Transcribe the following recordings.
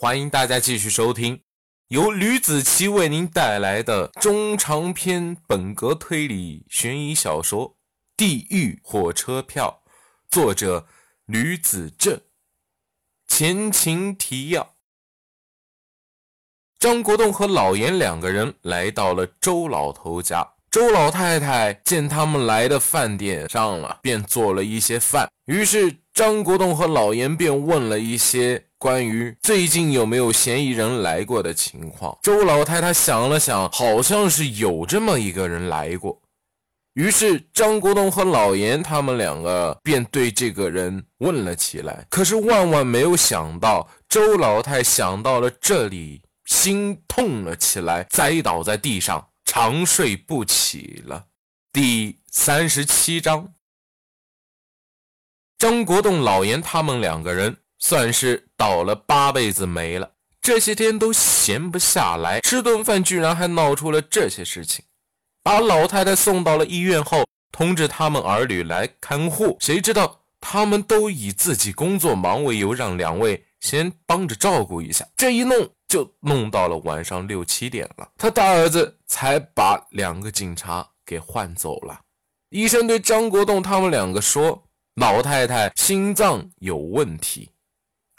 欢迎大家继续收听由吕子奇为您带来的中长篇本格推理悬疑小说《地狱火车票》，作者吕子正。前情提要：张国栋和老严两个人来到了周老头家。周老太太见他们来的饭点上了，便做了一些饭。于是张国栋和老严便问了一些关于最近有没有嫌疑人来过的情况。周老太太想了想，好像是有这么一个人来过。于是张国栋和老严他们两个便对这个人问了起来。可是万万没有想到，周老太想到了这里，心痛了起来，栽倒在地上。长睡不起了。第三十七章，张国栋、老严他们两个人算是倒了八辈子霉了。这些天都闲不下来，吃顿饭居然还闹出了这些事情。把老太太送到了医院后，通知他们儿女来看护。谁知道他们都以自己工作忙为由，让两位先帮着照顾一下。这一弄。就弄到了晚上六七点了，他大儿子才把两个警察给换走了。医生对张国栋他们两个说：“老太太心脏有问题，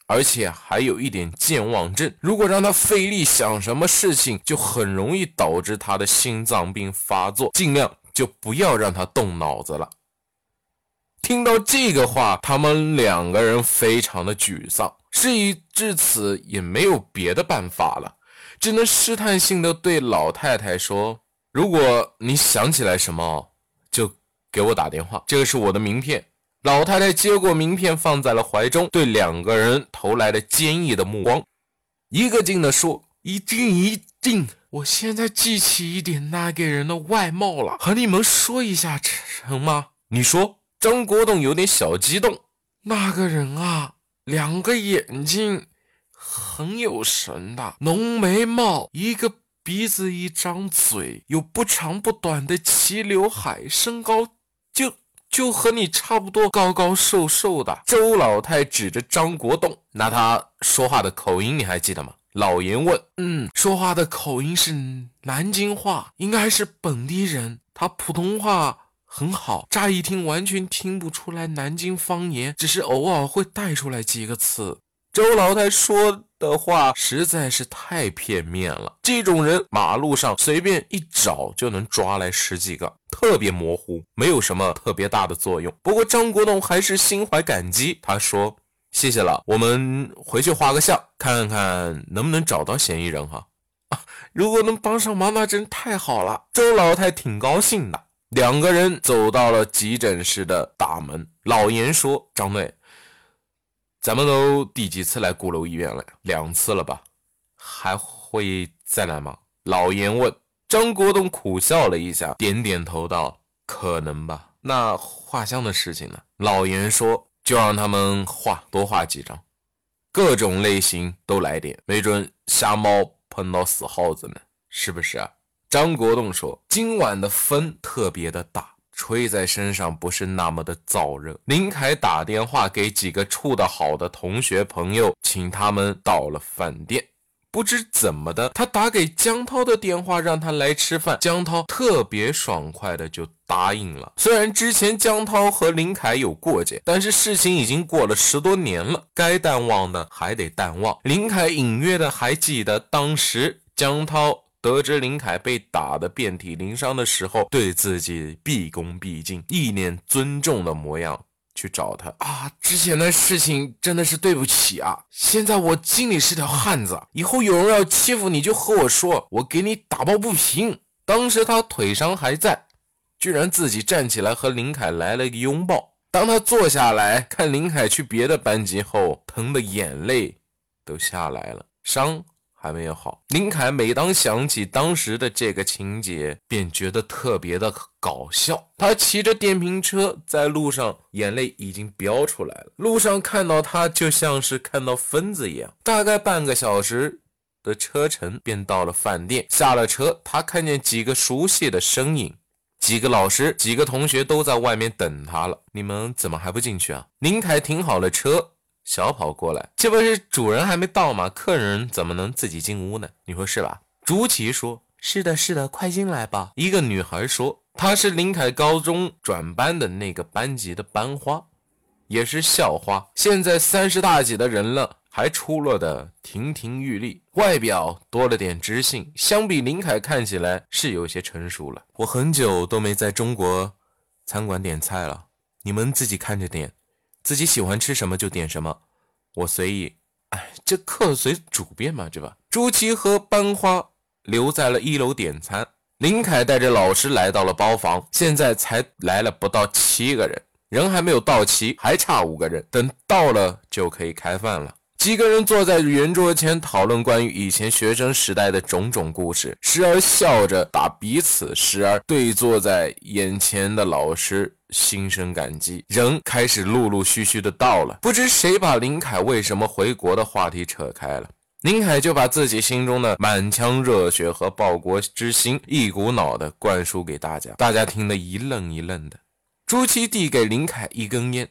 而且还有一点健忘症。如果让他费力想什么事情，就很容易导致他的心脏病发作。尽量就不要让他动脑子了。”听到这个话，他们两个人非常的沮丧。事已至此，也没有别的办法了，只能试探性的对老太太说：“如果你想起来什么，就给我打电话。这个是我的名片。”老太太接过名片，放在了怀中，对两个人投来了坚毅的目光，一个劲的说：“一定一定，我现在记起一点那个人的外貌了，和你们说一下成吗？”你说。张国栋有点小激动，那个人啊。两个眼睛很有神的，浓眉毛，一个鼻子，一张嘴，有不长不短的齐刘海，身高就就和你差不多，高高瘦瘦的。周老太指着张国栋，那他说话的口音你还记得吗？老严问。嗯，说话的口音是南京话，应该是本地人。他普通话。很好，乍一听完全听不出来南京方言，只是偶尔会带出来几个词。周老太说的话实在是太片面了，这种人马路上随便一找就能抓来十几个，特别模糊，没有什么特别大的作用。不过张国栋还是心怀感激，他说：“谢谢了，我们回去画个像，看看能不能找到嫌疑人哈。如果能帮上忙，那真太好了。”周老太挺高兴的。两个人走到了急诊室的大门。老严说：“张队，咱们都第几次来鼓楼医院了？两次了吧？还会再来吗？”老严问。张国栋苦笑了一下，点点头道：“可能吧。”那画像的事情呢？老严说：“就让他们画，多画几张，各种类型都来点，没准瞎猫碰到死耗子呢，是不是啊？”张国栋说：“今晚的风特别的大，吹在身上不是那么的燥热。”林凯打电话给几个处得好的同学朋友，请他们到了饭店。不知怎么的，他打给江涛的电话，让他来吃饭。江涛特别爽快的就答应了。虽然之前江涛和林凯有过节，但是事情已经过了十多年了，该淡忘的还得淡忘。林凯隐约的还记得当时江涛。得知林凯被打得遍体鳞伤的时候，对自己毕恭毕敬、一脸尊重的模样去找他啊！之前的事情真的是对不起啊！现在我心里是条汉子，以后有人要欺负你就和我说，我给你打抱不平。当时他腿伤还在，居然自己站起来和林凯来了一个拥抱。当他坐下来看林凯去别的班级后，疼的眼泪都下来了，伤。还没有好。林凯每当想起当时的这个情节，便觉得特别的搞笑。他骑着电瓶车在路上，眼泪已经飙出来了。路上看到他，就像是看到疯子一样。大概半个小时的车程，便到了饭店。下了车，他看见几个熟悉的身影，几个老师、几个同学都在外面等他了。你们怎么还不进去啊？林凯停好了车。小跑过来，这不是主人还没到吗？客人怎么能自己进屋呢？你说是吧？朱琪说：“是的，是的，快进来吧。”一个女孩说：“她是林凯高中转班的那个班级的班花，也是校花，现在三十大几的人了，还出落的亭亭玉立，外表多了点知性，相比林凯看起来是有些成熟了。我很久都没在中国餐馆点菜了，你们自己看着点。”自己喜欢吃什么就点什么，我随意。哎，这客随主便嘛，对吧？朱琪和班花留在了一楼点餐。林凯带着老师来到了包房，现在才来了不到七个人，人还没有到齐，还差五个人。等到了就可以开饭了。几个人坐在圆桌前讨论关于以前学生时代的种种故事，时而笑着打彼此，时而对坐在眼前的老师心生感激。人开始陆陆续续的到了，不知谁把林凯为什么回国的话题扯开了，林凯就把自己心中的满腔热血和报国之心一股脑的灌输给大家，大家听得一愣一愣的。朱七递给林凯一根烟。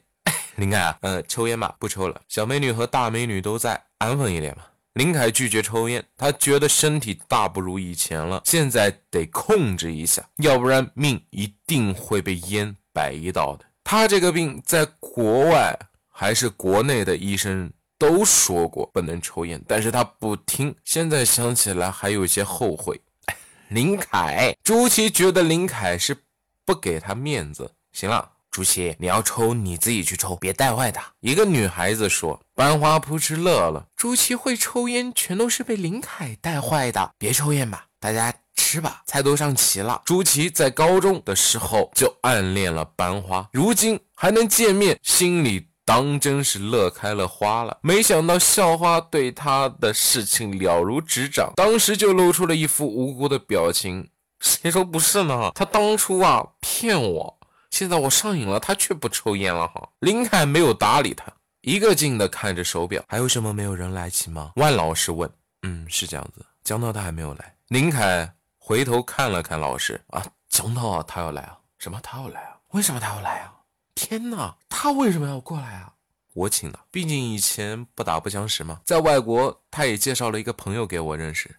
林凯啊，呃，抽烟吧，不抽了。小美女和大美女都在，安分一点嘛。林凯拒绝抽烟，他觉得身体大不如以前了，现在得控制一下，要不然命一定会被烟摆一道的。他这个病在国外还是国内的医生都说过不能抽烟，但是他不听。现在想起来还有些后悔。林凯，朱琪觉得林凯是不给他面子。行了。朱琪，你要抽你自己去抽，别带坏他。一个女孩子说。班花扑哧乐了。朱琪会抽烟，全都是被林凯带坏的。别抽烟吧，大家吃吧，菜都上齐了。朱琪在高中的时候就暗恋了班花，如今还能见面，心里当真是乐开了花了。没想到校花对他的事情了如指掌，当时就露出了一副无辜的表情。谁说不是呢？他当初啊骗我。现在我上瘾了，他却不抽烟了哈。林凯没有搭理他，一个劲的看着手表。还有什么没有人来齐吗？万老师问。嗯，是这样子。江涛他还没有来。林凯回头看了看老师啊，江涛啊，他要来啊？什么？他要来啊？为什么他要来啊？天哪，他为什么要过来啊？我请的，毕竟以前不打不相识嘛。在外国，他也介绍了一个朋友给我认识，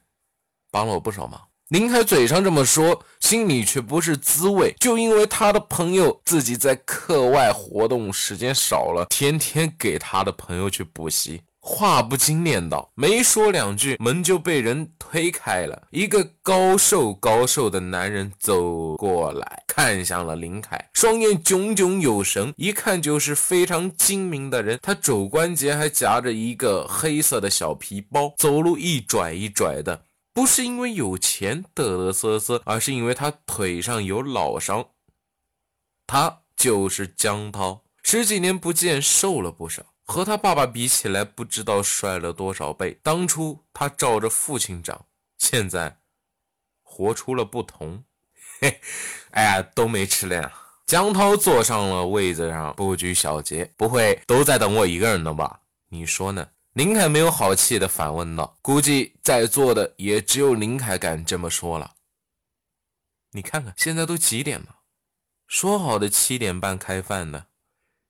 帮了我不少忙。林凯嘴上这么说，心里却不是滋味。就因为他的朋友自己在课外活动时间少了，天天给他的朋友去补习。话不经念叨，没说两句，门就被人推开了。一个高瘦高瘦的男人走过来，看向了林凯，双眼炯炯有神，一看就是非常精明的人。他肘关节还夹着一个黑色的小皮包，走路一拽一拽的。不是因为有钱得得瑟瑟，而是因为他腿上有老伤。他就是江涛，十几年不见，瘦了不少，和他爸爸比起来，不知道帅了多少倍。当初他照着父亲长，现在活出了不同。嘿，哎呀，都没吃了。江涛坐上了位子上，不拘小节，不会都在等我一个人呢吧？你说呢？林凯没有好气地反问道：“估计在座的也只有林凯敢这么说了。你看看，现在都几点了？说好的七点半开饭的，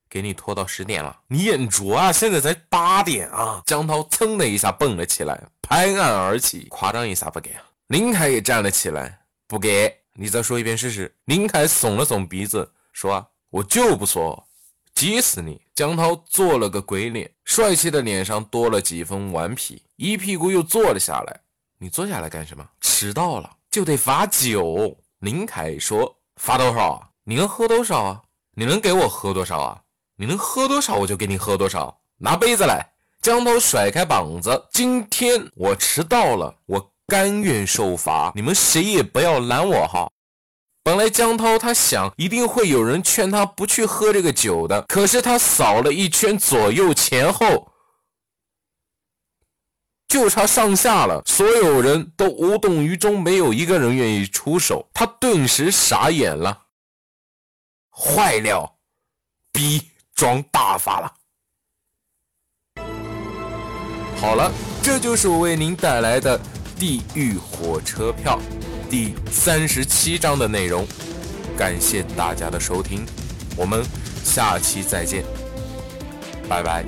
给你拖到十点了。你眼拙啊！现在才八点啊！”江涛噌的一下蹦了起来，拍案而起：“夸张一下不给啊！”林凯也站了起来：“不给！你再说一遍试试。”林凯耸了耸鼻子，说：“我就不说。”急死你！江涛做了个鬼脸，帅气的脸上多了几分顽皮，一屁股又坐了下来。你坐下来干什么？迟到了就得罚酒。林凯说：“罚多少？你能喝多少啊？你能给我喝多少啊？你能喝多少我就给你喝多少。拿杯子来。”江涛甩开膀子：“今天我迟到了，我甘愿受罚。你们谁也不要拦我哈。”本来江涛他想一定会有人劝他不去喝这个酒的，可是他扫了一圈左右前后，就差上下了，所有人都无动于衷，没有一个人愿意出手。他顿时傻眼了，坏了，逼装大发了。好了，这就是我为您带来的地狱火车票。第三十七章的内容，感谢大家的收听，我们下期再见，拜拜。